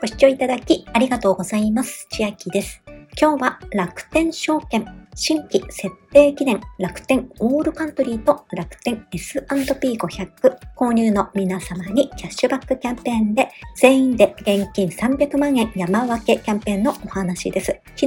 ご視聴いただきありがとうございます。千秋です。今日は楽天証券新規設定記念楽天オールカントリーと楽天 S&P500 購入の皆様にキャッシュバックキャンペーンで全員で現金300万円山分けキャンペーンのお話です。昨日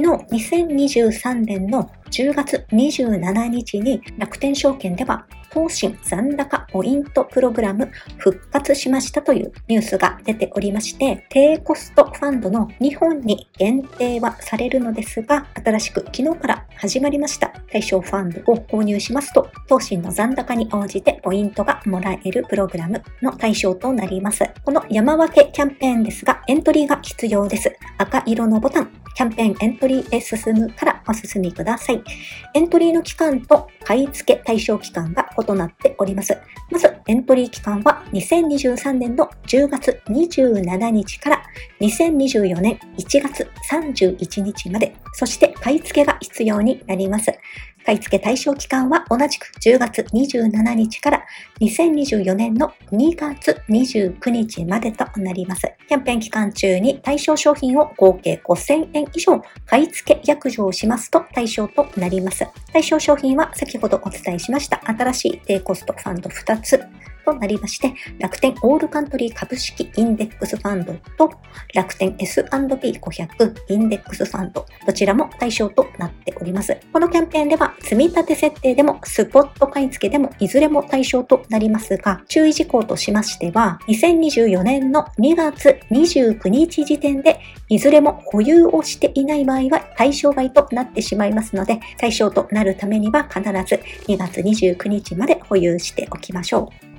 2023年の10月27日に楽天証券では投信残高ポイントプログラム復活しましたというニュースが出ておりまして、低コストファンドの日本に限定はされるのですが、新しく昨日から始まりました対象ファンドを購入しますと、投信の残高に応じてポイントがもらえるプログラムの対象となります。この山分けキャンペーンですが、エントリーが必要です。赤色のボタン、キャンペーンエントリーへ進むからお進みください。エントリーの期間と買い付け対象期間が異なっております。まず、エントリー期間は2023年の10月27日から2024年1月31日まで、そして買い付けが必要になります。買い付け対象期間は同じく10月27日から2024年の2月29日までとなります。キャンペーン期間中に対象商品を合計5000円以上買い付け約定しますと対象となります。対象商品は先ほどお伝えしました新しい低コストファンド2つとなりまして、楽天オールカントリー株式インデックスファンドと楽天 S&P500 インデックスファンド、どちらも対象となっております。このキャンペーンでは、積み立て設定でもスポット買い付けでもいずれも対象となりますが、注意事項としましては、2024年の2月29日時点で、いずれも保有をしていない場合は対象外となってしまいますので、対象となるためには必ず2月29日まで保有しておきましょう。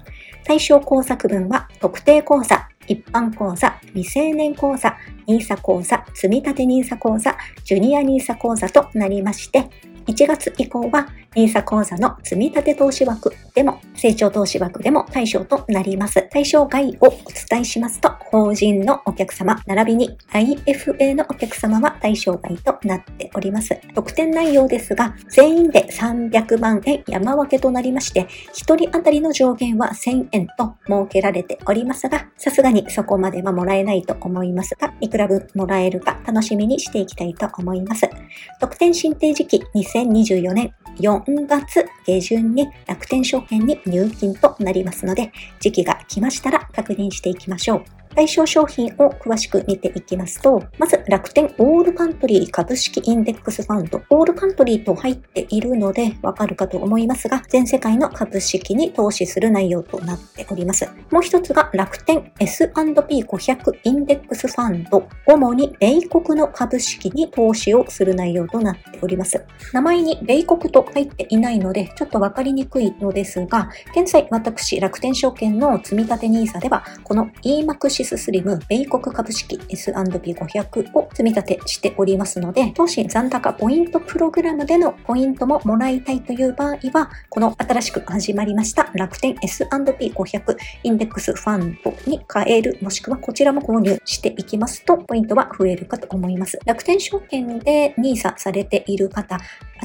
対象口座区分は特定講座、一般講座、未成年講座、NISA 口座、積立 NISA 口座、ジュニア NISA 口座となりまして、1月以降は NISA 講座の積立投資枠でも、成長投資枠でも対象となります。対象外をお伝えしますと、法人のお客様、並びに IFA のお客様は対象外となっております。特典内容ですが、全員で300万円山分けとなりまして、1人当たりの上限は1000円と設けられておりますが、さすがにそこまではもらえないと思いますが、いくら分もらえるか楽しみにしていきたいと思います。特典申請時期2024年4月下旬に楽天証券に入金となりますので、時期が来ましたら確認していきましょう。対象商品を詳しく見ていきますと、まず楽天オールカントリー株式インデックスファンド、オールカントリーと入っているのでわかるかと思いますが、全世界の株式に投資する内容となっております。もう一つが楽天 S&P500 インデックスファンド、主に米国の株式に投資をする内容となっております。名前に米国と入っていないので、ちょっとわかりにくいのですが、現在私楽天証券の積立 NISA では、この EMAX シススリム米国株式 S&P500 を積み立てしておりますので、投資残高ポイントプログラムでのポイントももらいたいという場合は、この新しく始まりました楽天 S&P500 インデックスファンドに変える、もしくはこちらも購入していきますと、ポイントは増えるかと思います。楽天証券で NISA されている方、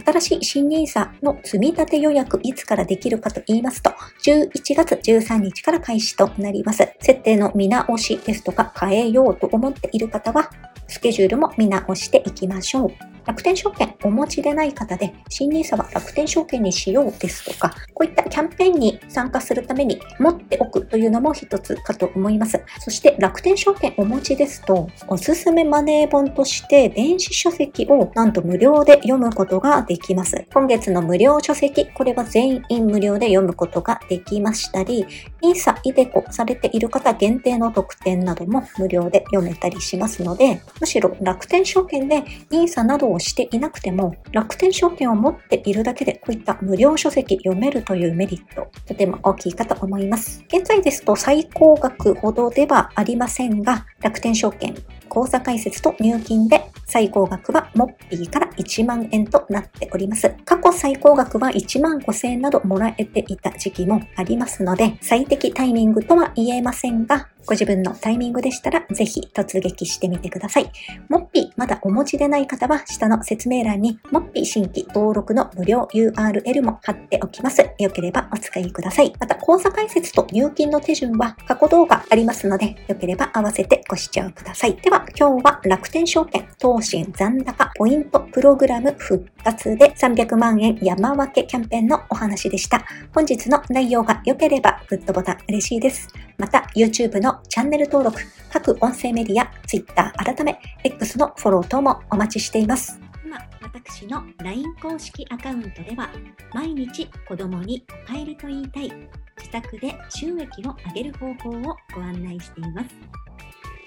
新しい新 NISA の積み立て予約いつからできるかと言いますと、11月13日から開始となります。設定の見直しですとか変えようと思っている方は、スケジュールも見直していきましょう。楽天証券お持ちでない方で、新 NISA は楽天証券にしようですとか、こういったキャンペーンに参加するために持っておくというのも一つかと思います。そして楽天証券お持ちですと、おすすめマネー本として電子書籍をなんと無料で読むことができます。今月の無料書籍、これは全員無料で読むことができましたり、NISA、イデコされている方限定の特典なども無料で読めたりしますので、むしろ楽天証券で NISA などををしていなくても、楽天証券を持っているだけで、こういった無料書籍読めるというメリット、とても大きいかと思います。現在ですと最高額ほどではありませんが、楽天証券口座開設と入金で最高額はモッピーから1万円となっております。過去最高額は1万5千円などもらえていた時期もありますので、最適タイミングとは言えませんが、ご自分のタイミングでしたらぜひ突撃してみてください。モッピーまだお持ちでない方は下の説明欄にモッピー新規登録の無料 URL も貼っておきます。よければお使いください。また口座開設と入金の手順は過去動画ありますので、よければ合わせてご視聴ください。ではは今日は楽天証券投信残高ポイントプログラム復活で300万円山分けキャンペーンのお話でした。本日の内容が良ければグッドボタン嬉しいです。また YouTube のチャンネル登録、各音声メディア、Twitter 改め X のフォロー等もお待ちしています。今、私の LINE 公式アカウントでは毎日子供にお帰りと言いたい自宅で収益を上げる方法をご案内しています。